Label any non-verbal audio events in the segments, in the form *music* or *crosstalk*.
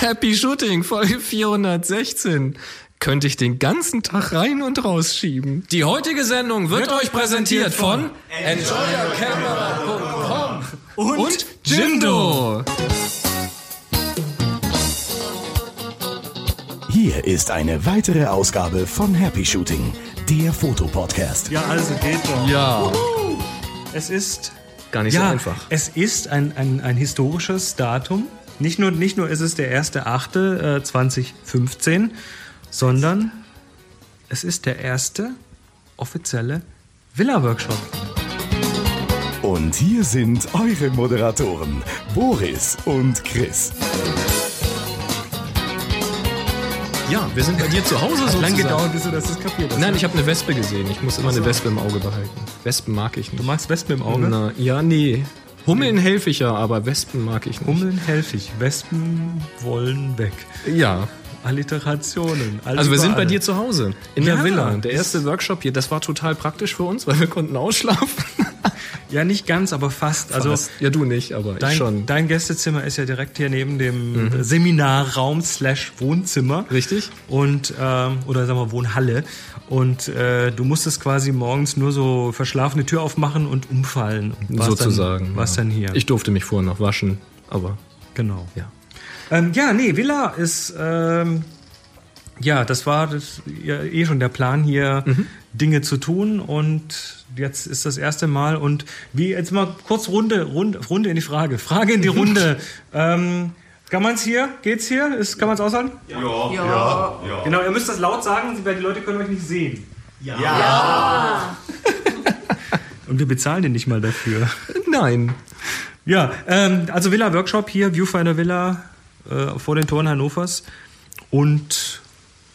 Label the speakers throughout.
Speaker 1: Happy Shooting, Folge 416. Könnte ich den ganzen Tag rein und rausschieben. Die heutige Sendung wird, wird euch präsentiert von enjoyercamera.com und, und Jimdo.
Speaker 2: Hier ist eine weitere Ausgabe von Happy Shooting, der Fotopodcast.
Speaker 3: Ja, also geht doch.
Speaker 1: Ja.
Speaker 3: Es ist
Speaker 1: gar nicht
Speaker 3: ja,
Speaker 1: so einfach.
Speaker 3: Es ist ein, ein, ein historisches Datum. Nicht nur, nicht nur ist es der 1.8.2015, äh, sondern es ist der erste offizielle Villa-Workshop.
Speaker 2: Und hier sind eure Moderatoren, Boris und Chris.
Speaker 1: Ja, wir sind bei dir zu Hause so.
Speaker 3: Lang gedauert, bis du das kapiert hast.
Speaker 1: Nein, ich habe eine Wespe gesehen. Ich muss immer eine Wespe im Auge behalten. Wespen mag ich nicht.
Speaker 3: Du magst Wespen im Auge?
Speaker 1: Na, ja, nee. Hummeln helfe ich ja, aber Wespen mag ich nicht.
Speaker 3: Hummeln helfe ich. Wespen wollen weg.
Speaker 1: Ja.
Speaker 3: Alliterationen.
Speaker 1: Also wir sind bei dir zu Hause in ja, der Villa. Der erste Workshop hier, das war total praktisch für uns, weil wir konnten ausschlafen. *laughs*
Speaker 3: Ja, nicht ganz, aber fast. Also fast.
Speaker 1: ja, du nicht, aber
Speaker 3: dein,
Speaker 1: ich schon.
Speaker 3: Dein Gästezimmer ist ja direkt hier neben dem mhm. Seminarraum slash Wohnzimmer.
Speaker 1: Richtig.
Speaker 3: Und ähm, oder sagen wir Wohnhalle. Und äh, du musstest quasi morgens nur so verschlafene Tür aufmachen und umfallen.
Speaker 1: Und Sozusagen.
Speaker 3: Was ja. dann hier?
Speaker 1: Ich durfte mich vorher noch waschen, aber
Speaker 3: genau.
Speaker 1: Ja.
Speaker 3: Ähm, ja, nee, Villa ist, ähm, ja, das war das, ja, eh schon der Plan hier, mhm. Dinge zu tun und jetzt ist das erste Mal und wie, jetzt mal kurz Runde, Runde, Runde in die Frage, Frage in die Runde. *laughs* ähm, kann man es hier? Geht's hier? Ist, kann man es aushalten?
Speaker 4: Ja. Ja. ja. ja.
Speaker 3: Genau, ihr müsst das laut sagen, weil die Leute können euch nicht sehen.
Speaker 4: Ja. ja. *laughs*
Speaker 3: Und wir bezahlen den nicht mal dafür.
Speaker 1: Nein.
Speaker 3: Ja, ähm, also Villa Workshop hier, Viewfinder Villa, äh, vor den Toren Hannovers und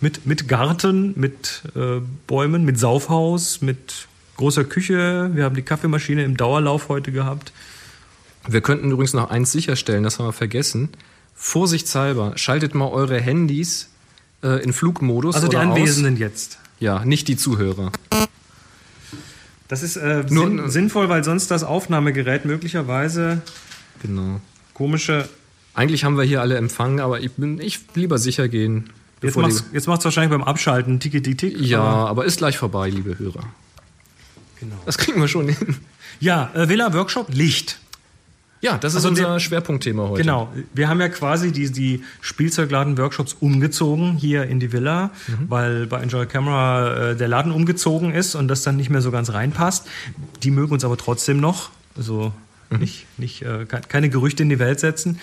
Speaker 3: mit, mit Garten, mit äh, Bäumen, mit Saufhaus, mit großer Küche. Wir haben die Kaffeemaschine im Dauerlauf heute gehabt.
Speaker 1: Wir könnten übrigens noch eins sicherstellen, das haben wir vergessen. Vorsichtshalber, schaltet mal eure Handys äh, in Flugmodus.
Speaker 3: Also die Anwesenden aus. jetzt.
Speaker 1: Ja, nicht die Zuhörer.
Speaker 3: Das ist äh, Nur, sinn, sinnvoll, weil sonst das Aufnahmegerät möglicherweise
Speaker 1: genau.
Speaker 3: komische
Speaker 1: eigentlich haben wir hier alle empfangen, aber ich bin ich lieber sicher gehen.
Speaker 3: Jetzt macht es wahrscheinlich beim Abschalten tiki tick
Speaker 1: Ja, aber, aber ist gleich vorbei, liebe Hörer.
Speaker 3: Genau.
Speaker 1: Das kriegen wir schon hin.
Speaker 3: Ja, äh, Villa Workshop Licht.
Speaker 1: Ja, das ist also unser der, Schwerpunktthema heute.
Speaker 3: Genau. Wir haben ja quasi die, die Spielzeugladen-Workshops umgezogen hier in die Villa, mhm. weil bei Enjoy Camera äh, der Laden umgezogen ist und das dann nicht mehr so ganz reinpasst. Die mögen uns aber trotzdem noch. Also mhm. nicht, nicht, äh, keine Gerüchte in die Welt setzen.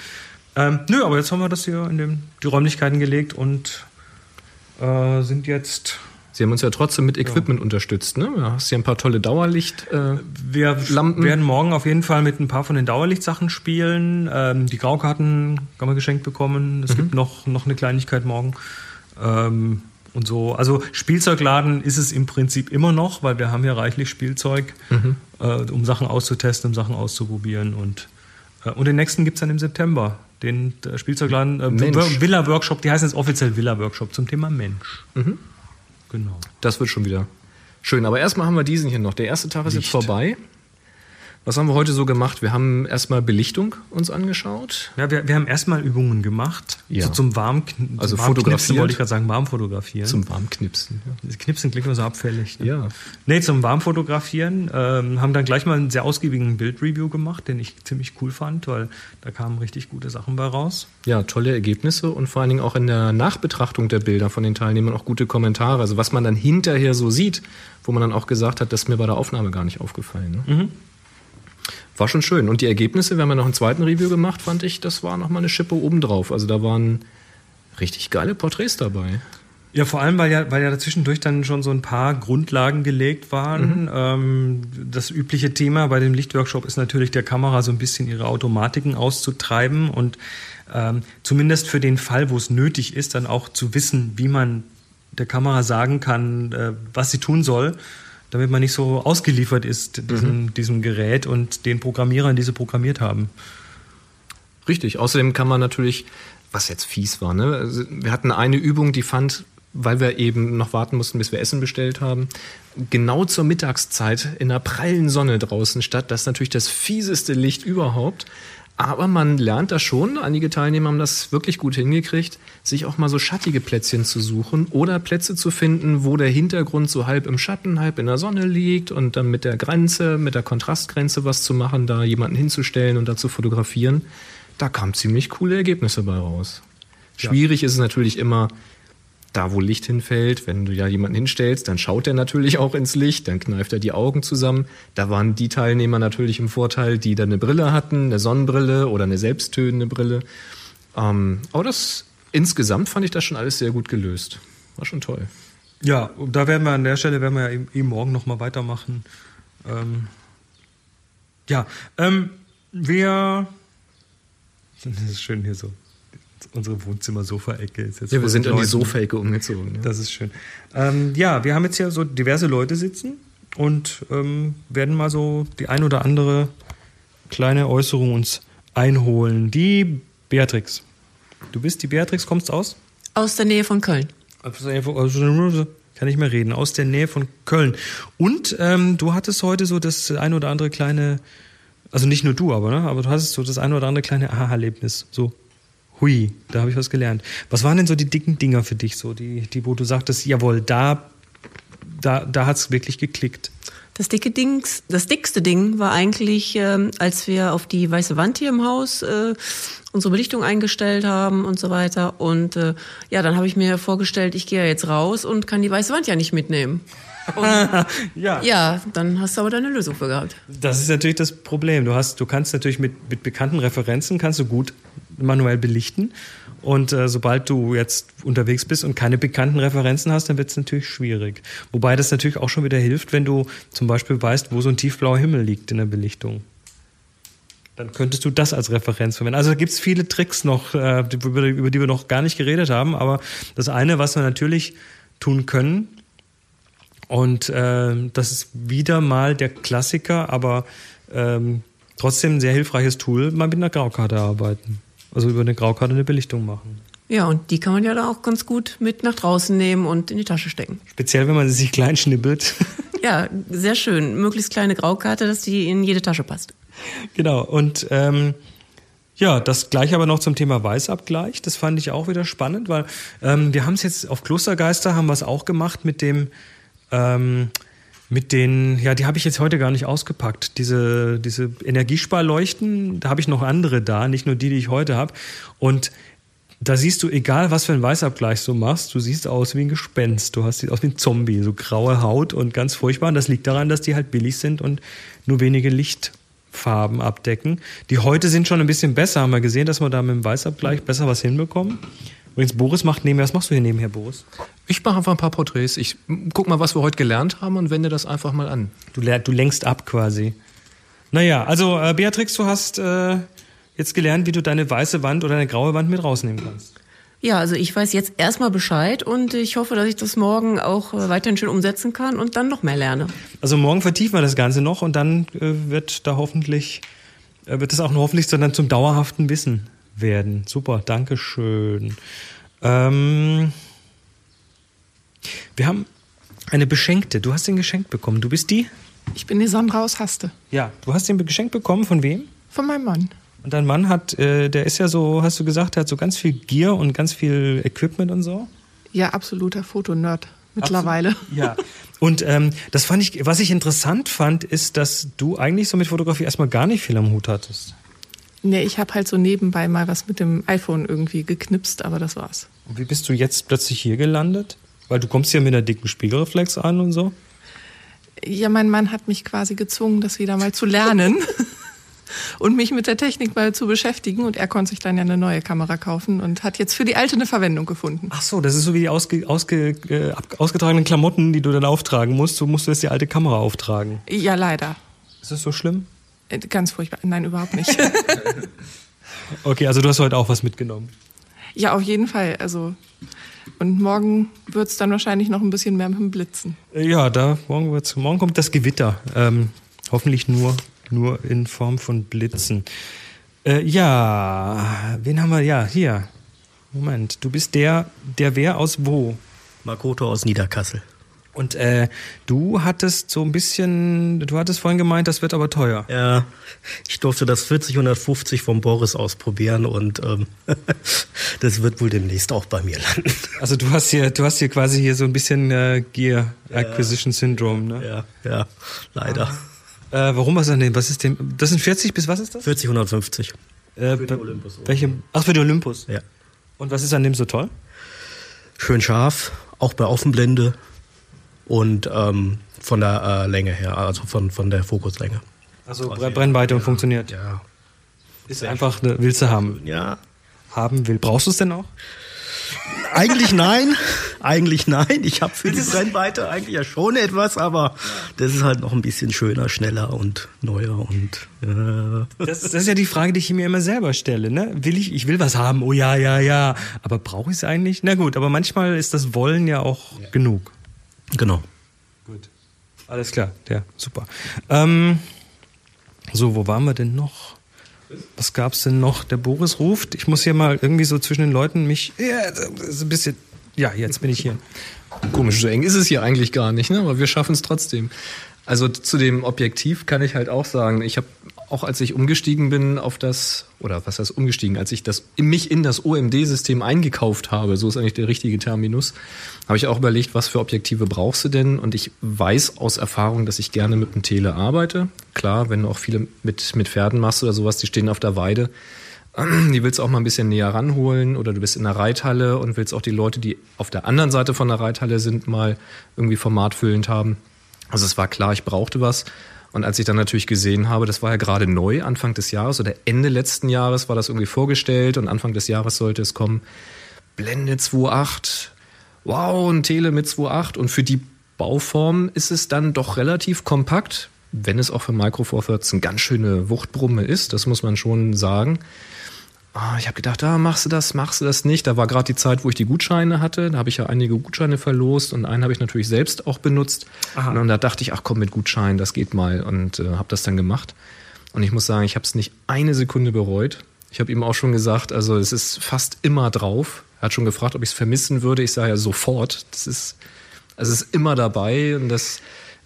Speaker 3: Ähm, nö, aber jetzt haben wir das hier in den, die Räumlichkeiten gelegt und äh, sind jetzt.
Speaker 1: Sie haben uns ja trotzdem mit Equipment ja. unterstützt, ne? Du hast hier ein paar tolle Dauerlichtlampen. Äh,
Speaker 3: wir Lampen. werden morgen auf jeden Fall mit ein paar von den Dauerlichtsachen spielen. Ähm, die Graukarten kann man geschenkt bekommen. Es mhm. gibt noch, noch eine Kleinigkeit morgen. Ähm, und so. Also Spielzeugladen ist es im Prinzip immer noch, weil wir haben ja reichlich Spielzeug, mhm. äh, um Sachen auszutesten, um Sachen auszuprobieren. Und, äh, und den nächsten gibt es dann im September den Spielzeugladen äh, Villa Workshop, die heißen jetzt offiziell Villa Workshop zum Thema Mensch.
Speaker 1: Mhm.
Speaker 3: Genau.
Speaker 1: Das wird schon wieder schön. Aber erstmal haben wir diesen hier noch. Der erste Tag ist Licht. jetzt vorbei. Was haben wir heute so gemacht? Wir haben erstmal Belichtung uns angeschaut.
Speaker 3: Ja, wir, wir haben erstmal Übungen gemacht.
Speaker 1: Ja.
Speaker 3: So zum Warmknipsen.
Speaker 1: Also fotografieren.
Speaker 3: wollte ich gerade sagen, Warmfotografieren.
Speaker 1: Zum Warmknipsen.
Speaker 3: Ja. Knipsen klingt nur so abfällig.
Speaker 1: Ne? Ja.
Speaker 3: Nee, zum Warmfotografieren. Ähm, haben dann gleich mal einen sehr ausgiebigen Bildreview gemacht, den ich ziemlich cool fand, weil da kamen richtig gute Sachen bei raus.
Speaker 1: Ja, tolle Ergebnisse und vor allen Dingen auch in der Nachbetrachtung der Bilder von den Teilnehmern auch gute Kommentare. Also was man dann hinterher so sieht, wo man dann auch gesagt hat, das ist mir bei der Aufnahme gar nicht aufgefallen. Ne? Mhm. War schon schön. Und die Ergebnisse, wir haben ja noch einen zweiten Review gemacht, fand ich, das war nochmal eine Schippe obendrauf. Also da waren richtig geile Porträts dabei.
Speaker 3: Ja, vor allem, weil ja, weil ja dazwischendurch dann schon so ein paar Grundlagen gelegt waren. Mhm. Ähm, das übliche Thema bei dem Lichtworkshop ist natürlich der Kamera so ein bisschen ihre Automatiken auszutreiben und ähm, zumindest für den Fall, wo es nötig ist, dann auch zu wissen, wie man der Kamera sagen kann, äh, was sie tun soll damit man nicht so ausgeliefert ist diesem, mhm. diesem Gerät und den Programmierern, die sie programmiert haben.
Speaker 1: Richtig. Außerdem kann man natürlich, was jetzt fies war, ne? Also wir hatten eine Übung, die fand, weil wir eben noch warten mussten, bis wir Essen bestellt haben, genau zur Mittagszeit in der prallen Sonne draußen statt. Das ist natürlich das fieseste Licht überhaupt. Aber man lernt da schon, einige Teilnehmer haben das wirklich gut hingekriegt, sich auch mal so schattige Plätzchen zu suchen oder Plätze zu finden, wo der Hintergrund so halb im Schatten, halb in der Sonne liegt und dann mit der Grenze, mit der Kontrastgrenze was zu machen, da jemanden hinzustellen und da zu fotografieren. Da kamen ziemlich coole Ergebnisse bei raus. Schwierig ja. ist es natürlich immer, da wo Licht hinfällt, wenn du ja jemanden hinstellst, dann schaut er natürlich auch ins Licht, dann kneift er die Augen zusammen. Da waren die Teilnehmer natürlich im Vorteil, die dann eine Brille hatten, eine Sonnenbrille oder eine selbsttönende Brille. Ähm, aber das insgesamt fand ich das schon alles sehr gut gelöst. War schon toll.
Speaker 3: Ja, da werden wir an der Stelle werden wir ja eben, morgen nochmal weitermachen. Ähm, ja, ähm, wir. *laughs* Das ist schön hier so unsere Wohnzimmer-Sofa-Ecke ist
Speaker 1: jetzt. Ja, wir sind in die Sofa-Ecke umgezogen.
Speaker 3: Ja. Das ist schön. Ähm, ja, wir haben jetzt hier so diverse Leute sitzen und ähm, werden mal so die ein oder andere kleine Äußerung uns einholen. Die Beatrix. Du bist die Beatrix, kommst aus?
Speaker 5: Aus der Nähe von Köln.
Speaker 3: Kann ich mehr reden. Aus der Nähe von Köln. Und ähm, du hattest heute so das ein oder andere kleine, also nicht nur du, aber, ne? aber du hattest so das ein oder andere kleine Aha-Erlebnis. So hui, da habe ich was gelernt. Was waren denn so die dicken Dinger für dich, so die, die wo du sagtest, jawohl, da, da, da hat es wirklich geklickt?
Speaker 5: Das dicke Dings, das dickste Ding war eigentlich, äh, als wir auf die weiße Wand hier im Haus äh, unsere Belichtung eingestellt haben und so weiter. Und äh, ja, dann habe ich mir vorgestellt, ich gehe ja jetzt raus und kann die weiße Wand ja nicht mitnehmen. *laughs* ja. ja, dann hast du aber deine Lösung für gehabt.
Speaker 3: Das ist natürlich das Problem. Du hast, du kannst natürlich mit, mit bekannten Referenzen kannst du gut manuell belichten. Und äh, sobald du jetzt unterwegs bist und keine bekannten Referenzen hast, dann wird es natürlich schwierig. Wobei das natürlich auch schon wieder hilft, wenn du zum Beispiel weißt, wo so ein tiefblauer Himmel liegt in der Belichtung. Dann könntest du das als Referenz verwenden. Also da gibt es viele Tricks noch, äh, über, über die wir noch gar nicht geredet haben. Aber das eine, was wir natürlich tun können, und äh, das ist wieder mal der Klassiker, aber ähm, trotzdem ein sehr hilfreiches Tool, mal mit einer Graukarte arbeiten. Also über eine Graukarte eine Belichtung machen.
Speaker 5: Ja, und die kann man ja da auch ganz gut mit nach draußen nehmen und in die Tasche stecken.
Speaker 3: Speziell, wenn man sie sich klein schnippelt. *laughs*
Speaker 5: Ja, sehr schön. Möglichst kleine Graukarte, dass die in jede Tasche passt.
Speaker 3: Genau. Und ähm, ja, das gleiche aber noch zum Thema Weißabgleich. Das fand ich auch wieder spannend, weil ähm, wir haben es jetzt auf Klostergeister haben wir es auch gemacht mit dem ähm, mit den, ja, die habe ich jetzt heute gar nicht ausgepackt. Diese, diese Energiesparleuchten, da habe ich noch andere da, nicht nur die, die ich heute habe. Und da siehst du, egal was für einen Weißabgleich du machst, du siehst aus wie ein Gespenst. Du hast aus wie ein Zombie, so graue Haut und ganz furchtbar. Und das liegt daran, dass die halt billig sind und nur wenige Lichtfarben abdecken. Die heute sind schon ein bisschen besser, haben wir gesehen, dass wir da mit dem Weißabgleich besser was hinbekommen. Übrigens, Boris macht nebenher, was machst du hier nebenher, Boris?
Speaker 1: Ich mache einfach ein paar Porträts. Ich guck mal, was wir heute gelernt haben und wende das einfach mal an.
Speaker 3: Du, du lenkst ab quasi. Naja, also äh, Beatrix, du hast äh, jetzt gelernt, wie du deine weiße Wand oder deine graue Wand mit rausnehmen kannst.
Speaker 5: Ja, also ich weiß jetzt erstmal Bescheid und ich hoffe, dass ich das morgen auch äh, weiterhin schön umsetzen kann und dann noch mehr lerne.
Speaker 3: Also morgen vertiefen wir das Ganze noch und dann äh, wird da hoffentlich, äh, wird es auch hoffentlich dann zum dauerhaften Wissen werden. Super, Dankeschön. Ähm, wir haben eine Beschenkte. Du hast den geschenkt bekommen. Du bist die?
Speaker 6: Ich bin die Sandra aus Haste.
Speaker 3: Ja, du hast den geschenkt bekommen. Von wem?
Speaker 6: Von meinem Mann.
Speaker 3: Und dein Mann hat, äh, der ist ja so, hast du gesagt, der hat so ganz viel Gear und ganz viel Equipment und so?
Speaker 6: Ja, absoluter Fotonerd mittlerweile.
Speaker 3: Absolut. Ja. Und ähm, das fand ich, was ich interessant fand, ist, dass du eigentlich so mit Fotografie erstmal gar nicht viel am Hut hattest.
Speaker 6: Nee, ich habe halt so nebenbei mal was mit dem iPhone irgendwie geknipst, aber das war's.
Speaker 3: Und wie bist du jetzt plötzlich hier gelandet? Weil du kommst ja mit einer dicken Spiegelreflex an und so.
Speaker 6: Ja, mein Mann hat mich quasi gezwungen, das wieder mal zu lernen *laughs* und mich mit der Technik mal zu beschäftigen. Und er konnte sich dann ja eine neue Kamera kaufen und hat jetzt für die alte eine Verwendung gefunden.
Speaker 3: Ach so, das ist so wie die ausge, ausge, äh, ausgetragenen Klamotten, die du dann auftragen musst. So musst du jetzt die alte Kamera auftragen.
Speaker 6: Ja, leider.
Speaker 3: Ist das so schlimm?
Speaker 6: Äh, ganz furchtbar. Nein, überhaupt nicht. *laughs* *laughs*
Speaker 3: okay, also du hast heute auch was mitgenommen.
Speaker 6: Ja, auf jeden Fall. Also und morgen wird es dann wahrscheinlich noch ein bisschen mehr mit dem Blitzen.
Speaker 3: Äh, ja, da morgen wird's, morgen kommt das Gewitter. Ähm, hoffentlich nur nur in Form von Blitzen. Äh, ja, wen haben wir? Ja, hier. Moment, du bist der, der wer aus wo?
Speaker 7: Makoto aus Niederkassel.
Speaker 3: Und äh, du hattest so ein bisschen, du hattest vorhin gemeint, das wird aber teuer.
Speaker 7: Ja, ich durfte das 4050 vom Boris ausprobieren und ähm, *laughs* das wird wohl demnächst auch bei mir landen.
Speaker 3: Also du hast hier, du hast hier quasi hier so ein bisschen äh, Gear Acquisition Syndrome, ne?
Speaker 7: Ja, ja, leider.
Speaker 3: Äh, warum was an dem? Was ist dem? Das sind 40 bis was ist das?
Speaker 7: 4050.
Speaker 3: Äh,
Speaker 7: Für den Olympus.
Speaker 3: welche? Ach für den Olympus.
Speaker 7: Ja.
Speaker 3: Und was ist an dem so toll?
Speaker 7: Schön scharf, auch bei Offenblende und ähm, von der äh, Länge her, also von, von der Fokuslänge.
Speaker 3: Also Bre- Brennweite und funktioniert.
Speaker 7: Ja.
Speaker 3: Ist einfach, eine, willst du haben.
Speaker 7: Ja.
Speaker 3: Haben will. Brauchst du es denn auch?
Speaker 7: Eigentlich nein, eigentlich nein. Ich habe für die Brennweite eigentlich ja schon etwas, aber das ist halt noch ein bisschen schöner, schneller und neuer und äh,
Speaker 3: Das, das ist ja die Frage, die ich mir immer selber stelle. Ne? Will ich, ich will was haben, oh ja, ja, ja. Aber brauche ich es eigentlich? Na gut, aber manchmal ist das Wollen ja auch genug.
Speaker 7: genau.
Speaker 3: Gut. Alles klar, ja, super. Ähm, so, wo waren wir denn noch? Was gab's denn noch? Der Boris ruft. Ich muss hier mal irgendwie so zwischen den Leuten mich. Ja, ein bisschen. Ja, jetzt bin ich hier.
Speaker 1: Komisch, so eng ist es hier eigentlich gar nicht, ne? aber wir schaffen es trotzdem. Also zu dem Objektiv kann ich halt auch sagen, ich habe auch als ich umgestiegen bin auf das, oder was heißt umgestiegen, als ich das mich in das OMD-System eingekauft habe, so ist eigentlich der richtige Terminus, habe ich auch überlegt, was für Objektive brauchst du denn? Und ich weiß aus Erfahrung, dass ich gerne mit dem Tele arbeite. Klar, wenn du auch viele mit, mit Pferden machst oder sowas, die stehen auf der Weide, *clears throat* die willst du auch mal ein bisschen näher ranholen oder du bist in der Reithalle und willst auch die Leute, die auf der anderen Seite von der Reithalle sind, mal irgendwie formatfüllend haben. Also es war klar, ich brauchte was. Und als ich dann natürlich gesehen habe, das war ja gerade neu, Anfang des Jahres oder Ende letzten Jahres war das irgendwie vorgestellt und Anfang des Jahres sollte es kommen. Blende 2.8, wow, ein Tele mit 2.8 und für die Bauform ist es dann doch relativ kompakt, wenn es auch für Micro Four Thirds eine ganz schöne Wuchtbrumme ist, das muss man schon sagen. Ah, ich habe gedacht, ah, machst du das, machst du das nicht. Da war gerade die Zeit, wo ich die Gutscheine hatte. Da habe ich ja einige Gutscheine verlost und einen habe ich natürlich selbst auch benutzt. Und dann da dachte ich, ach komm, mit Gutschein, das geht mal und äh, habe das dann gemacht. Und ich muss sagen, ich habe es nicht eine Sekunde bereut. Ich habe ihm auch schon gesagt, also es ist fast immer drauf. Er hat schon gefragt, ob ich es vermissen würde. Ich sage ja sofort. Das ist, also es ist immer dabei und das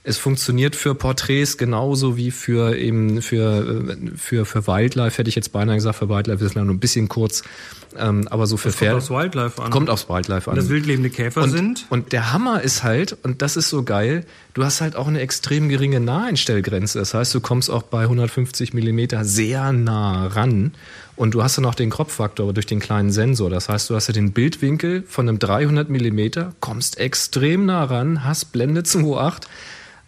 Speaker 1: es funktioniert für Porträts genauso wie für eben für, äh, für, für Wildlife, hätte ich jetzt beinahe gesagt, für Wildlife ist es nur ein bisschen kurz. Ähm, aber so für
Speaker 3: Das kommt
Speaker 1: Pferde.
Speaker 3: aufs Wildlife an.
Speaker 1: Kommt aufs Wildlife an.
Speaker 3: Wenn das wildlebende Käfer
Speaker 1: und,
Speaker 3: sind.
Speaker 1: Und der Hammer ist halt, und das ist so geil, du hast halt auch eine extrem geringe Naheinstellgrenze. Das heißt, du kommst auch bei 150 Millimeter sehr nah ran. Und du hast dann auch den Kropffaktor durch den kleinen Sensor. Das heißt, du hast ja den Bildwinkel von einem 300 Millimeter, kommst extrem nah ran, hast Blende 2.8.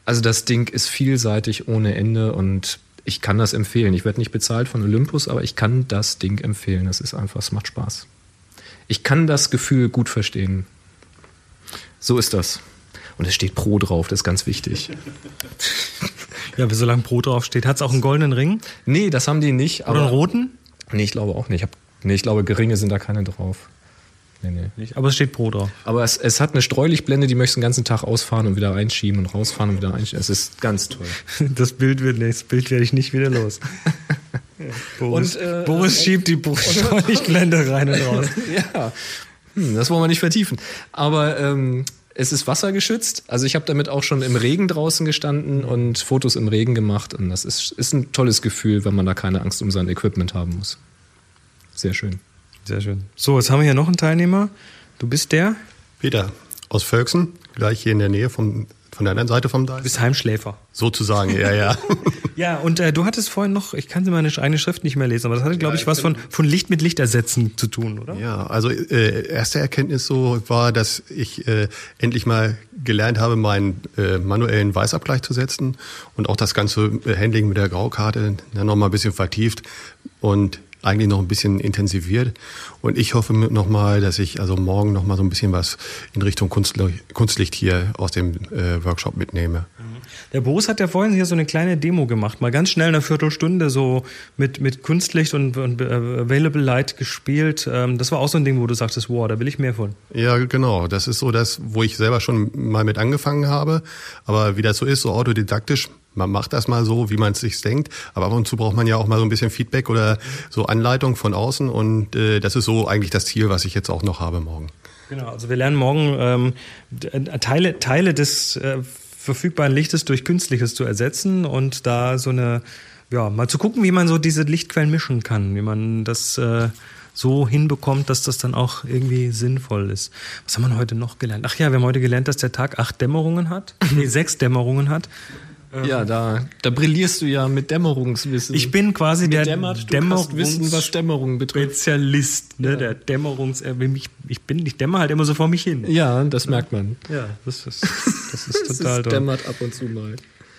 Speaker 1: Also das Ding ist vielseitig ohne Ende und ich kann das empfehlen. Ich werde nicht bezahlt von Olympus, aber ich kann das Ding empfehlen. Das ist einfach, es macht Spaß. Ich kann das Gefühl gut verstehen. So ist das. Und es steht Pro drauf, das ist ganz wichtig. *laughs*
Speaker 3: Ja, wie solange Pro draufsteht. Hat es auch einen goldenen Ring?
Speaker 1: Nee, das haben die nicht.
Speaker 3: Oder einen roten?
Speaker 1: Nee, ich glaube auch nicht. Ich, hab, nee, ich glaube, geringe sind da keine drauf. Nee, nee.
Speaker 3: Nicht, aber es steht Pro drauf.
Speaker 1: Aber es, es hat eine Streulichtblende, die möchtest du den ganzen Tag ausfahren und wieder einschieben und rausfahren und wieder einschieben. Es ist ganz toll. *laughs*
Speaker 3: Das Bild wird das Bild werde ich nicht wieder los. *laughs* Boris,
Speaker 1: Und, äh,
Speaker 3: Boris schiebt die Streulichtblende rein und raus. *laughs*
Speaker 1: ja, hm, das wollen wir nicht vertiefen. Aber ähm, es ist wassergeschützt. Also ich habe damit auch schon im Regen draußen gestanden und Fotos im Regen gemacht. Und das ist, ist ein tolles Gefühl, wenn man da keine Angst um sein Equipment haben muss. Sehr schön.
Speaker 3: Sehr schön. So, jetzt haben wir hier noch einen Teilnehmer. Du bist der?
Speaker 8: Peter aus Völksen, gleich hier in der Nähe vom, von der anderen Seite vom
Speaker 3: Du
Speaker 8: Deich.
Speaker 3: bist Heimschläfer.
Speaker 8: Sozusagen, ja, ja. *laughs*
Speaker 3: Ja, und äh, du hattest vorhin noch, ich kann meine eigene Schrift nicht mehr lesen, aber das hatte, glaube ich, was von, von Licht mit Licht ersetzen zu tun, oder?
Speaker 8: Ja, also äh, erste Erkenntnis so war, dass ich äh, endlich mal gelernt habe, meinen äh, manuellen Weißabgleich zu setzen und auch das ganze äh, Handling mit der Graukarte dann noch mal ein bisschen vertieft und eigentlich noch ein bisschen intensiviert. Und ich hoffe noch mal, dass ich also morgen noch mal so ein bisschen was in Richtung Kunstlicht, hier aus dem äh, Workshop mitnehme.
Speaker 3: Der Boris hat ja vorhin hier so eine kleine Demo gemacht, mal ganz schnell eine Viertelstunde so mit, mit Kunstlicht und, und äh, Available Light gespielt. Ähm, das war auch so ein Ding, wo du sagtest, wow, da will ich mehr von.
Speaker 8: Ja, genau. Das ist so das, wo ich selber schon mal mit angefangen habe. Aber wie das so ist, so autodidaktisch, man macht das mal so, wie man es sich denkt. Aber ab und zu braucht man ja auch mal so ein bisschen Feedback oder so Anleitung von außen. Und äh, das ist so eigentlich das Ziel, was ich jetzt auch noch habe morgen.
Speaker 3: Genau, also wir lernen morgen ähm, Teile, Teile des äh, verfügbaren Lichtes durch künstliches zu ersetzen und da so eine, ja, mal zu gucken, wie man so diese Lichtquellen mischen kann, wie man das äh, so hinbekommt, dass das dann auch irgendwie sinnvoll ist. Was haben wir heute noch gelernt? Ach ja, wir haben heute gelernt, dass der Tag acht Dämmerungen hat, *laughs* nee, sechs Dämmerungen hat.
Speaker 1: Ja, da, da brillierst du ja mit Dämmerungswissen.
Speaker 3: Ich bin quasi der
Speaker 1: Dämmert, Dämmerungswissen, was Dämmerung betrifft.
Speaker 3: Spezialist, ne,
Speaker 1: Ja.
Speaker 3: der Dämmerungs, ich, bin, ich dämmer halt immer so vor mich hin.
Speaker 1: Ja, das merkt man.
Speaker 3: Ja, *laughs* das ist, das ist total toll.
Speaker 1: dämmert ab und zu mal.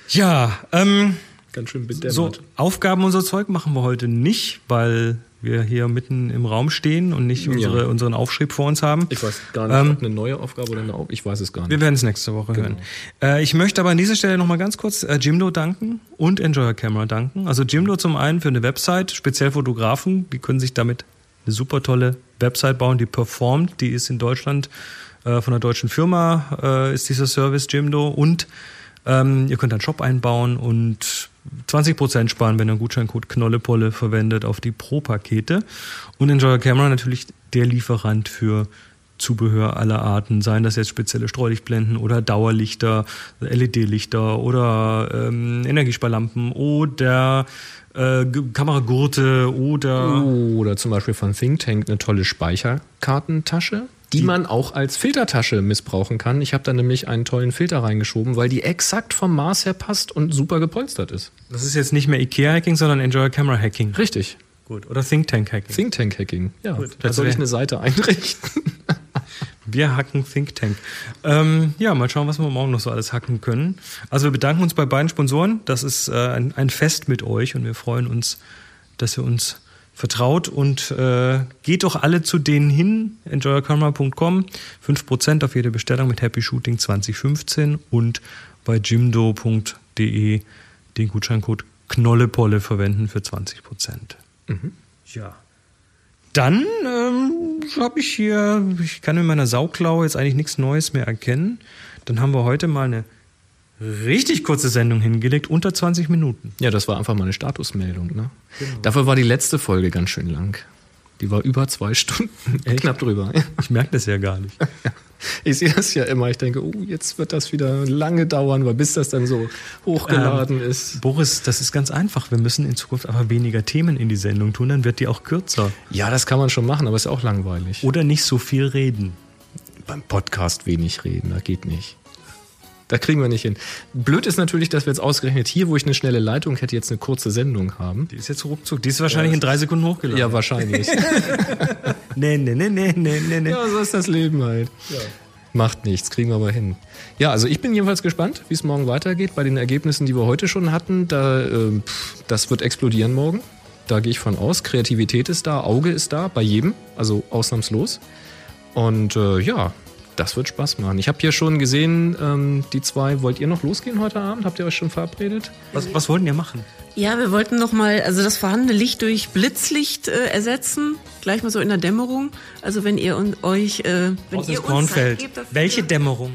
Speaker 3: Ja, ähm,
Speaker 1: Ganz schön bedämmert.
Speaker 3: so Aufgaben und so Zeug machen wir heute nicht, weil wir hier mitten im Raum stehen und nicht unsere,
Speaker 1: Ja.
Speaker 3: unseren Aufschrieb vor uns haben.
Speaker 1: Ich weiß gar nicht,
Speaker 3: Ähm,
Speaker 1: ob eine neue Aufgabe oder eine Aufgabe. Ich weiß es gar nicht.
Speaker 3: Wir werden es nächste Woche
Speaker 1: Genau.
Speaker 3: hören. Äh, ich möchte aber an dieser Stelle nochmal ganz kurz äh, Jimdo danken und Enjoyer Camera danken. Also Jimdo zum einen für eine Website, speziell Fotografen, die können sich damit eine super tolle Website bauen, die performt. Die ist in Deutschland äh, von einer deutschen Firma, äh, ist dieser Service Jimdo. Und ähm, ihr könnt einen Shop einbauen und 20% sparen, wenn ihr einen Gutscheincode Knollepolle verwendet auf die Pro-Pakete. Und Enjoyer Camera natürlich der Lieferant für Zubehör aller Arten, seien das jetzt spezielle Streulichtblenden oder Dauerlichter, LED-Lichter oder ähm, Energiesparlampen oder äh, Kameragurte oder
Speaker 1: Oder zum Beispiel von Think Tank eine tolle Speicherkartentasche, die man auch als Filtertasche missbrauchen kann. Ich habe da nämlich einen tollen Filter reingeschoben, weil die exakt vom Maß her passt und super gepolstert ist.
Speaker 3: das ist jetzt nicht mehr IKEA-Hacking, sondern Enjoyer Camera Hacking.
Speaker 1: Richtig.
Speaker 3: Gut. Oder Think Tank Hacking.
Speaker 1: Think Tank Hacking. Ja,
Speaker 3: Gut.
Speaker 1: da soll ich eine Seite einrichten. *laughs*
Speaker 3: Wir hacken Think Tank. Ähm, ja, mal schauen, was wir morgen noch so alles hacken können. Also wir bedanken uns bei beiden Sponsoren. Das ist äh, ein, ein Fest mit euch und wir freuen uns, dass ihr uns vertraut und äh, geht doch alle zu denen hin, enjoyercamera.com, 5% auf jede Bestellung mit Happy Shooting 2015 und bei jimdo.de den Gutscheincode Knollepolle verwenden für 20%. Ja. Dann ähm, habe ich hier, ich kann in meiner Sauklaue jetzt eigentlich nichts Neues mehr erkennen. Dann haben wir heute mal eine richtig kurze Sendung hingelegt, unter 20 Minuten.
Speaker 1: Ja, das war einfach mal eine Statusmeldung. Ne? Dafür war die letzte Folge ganz schön lang. Die war über zwei Stunden. *laughs* Knapp drüber.
Speaker 3: Ich merke das ja gar nicht. *laughs*
Speaker 1: Ich sehe das ja immer. Ich denke, oh, jetzt wird das wieder lange dauern, weil bis das dann so hochgeladen ist.
Speaker 3: Boris, das ist ganz einfach. Wir müssen in Zukunft aber weniger Themen in die Sendung tun, dann wird die auch kürzer.
Speaker 1: Ja, das kann man schon machen, aber ist auch langweilig.
Speaker 3: Oder nicht so viel reden.
Speaker 1: Beim Podcast wenig reden, das geht nicht. Da kriegen wir nicht hin. Blöd ist natürlich, dass wir jetzt ausgerechnet hier, wo ich eine schnelle Leitung hätte, jetzt eine kurze Sendung haben.
Speaker 3: Die ist jetzt ruckzuck. Die ist wahrscheinlich in drei Sekunden hochgeladen.
Speaker 1: Ja, wahrscheinlich. *laughs*
Speaker 3: Nee, nee, nee, nee, nee, nee, nee.
Speaker 1: ja, so ist das Leben halt. Macht nichts, kriegen wir aber hin. Ja, also ich bin jedenfalls gespannt, wie es morgen weitergeht. Bei den Ergebnissen, die wir heute schon hatten, da, ähm, pff, das wird explodieren morgen. Da gehe ich von aus. Kreativität ist da, Auge ist da, bei jedem, also ausnahmslos. Und äh, ja, das wird Spaß machen. Ich habe hier schon gesehen, ähm, die zwei, wollt ihr noch losgehen heute Abend? Habt ihr euch schon verabredet?
Speaker 3: Was, was wollten ihr machen?
Speaker 5: Ja, wir wollten noch mal, also das vorhandene Licht durch Blitzlicht äh, ersetzen, gleich mal so in der Dämmerung. Also wenn ihr und euch, äh, wenn
Speaker 3: Aus
Speaker 5: ihr
Speaker 3: ins
Speaker 5: uns Zeit gebt
Speaker 3: Welche Dämmerung?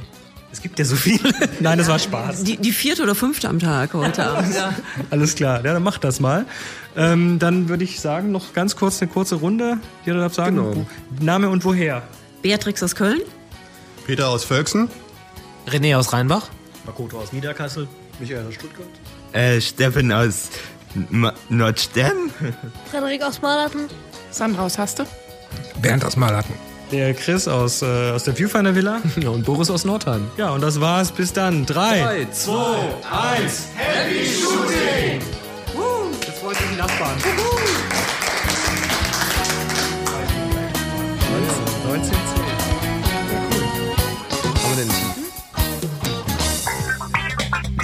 Speaker 3: Es gibt ja so viele. *laughs* Nein, das war Spaß.
Speaker 5: Die, die vierte oder fünfte am Tag heute *laughs* Abend. Ja.
Speaker 3: Alles klar, ja, dann macht das mal. Ähm, dann würde ich sagen, noch ganz kurz eine kurze Runde. Jeder darf sagen,
Speaker 1: Genau.
Speaker 3: wo, Name und woher.
Speaker 5: Beatrix aus Köln.
Speaker 8: Peter aus Völksen.
Speaker 1: René aus Rheinbach.
Speaker 7: Makoto aus Niederkassel. Michael aus Stuttgart.
Speaker 4: Äh, Steffen aus Nordstern. *laughs*
Speaker 9: Frederik aus Malerten.
Speaker 6: Sandra aus Haste.
Speaker 10: Bernd aus Malerten.
Speaker 3: Der Chris aus, äh, aus der Viewfinder Villa.
Speaker 1: Ja, und Boris aus Nordheim.
Speaker 3: Ja, und das war's. Bis dann. Drei.
Speaker 1: zwei,
Speaker 3: eins. Happy Shooting! Jetzt freut sich die Nachbarn. *laughs*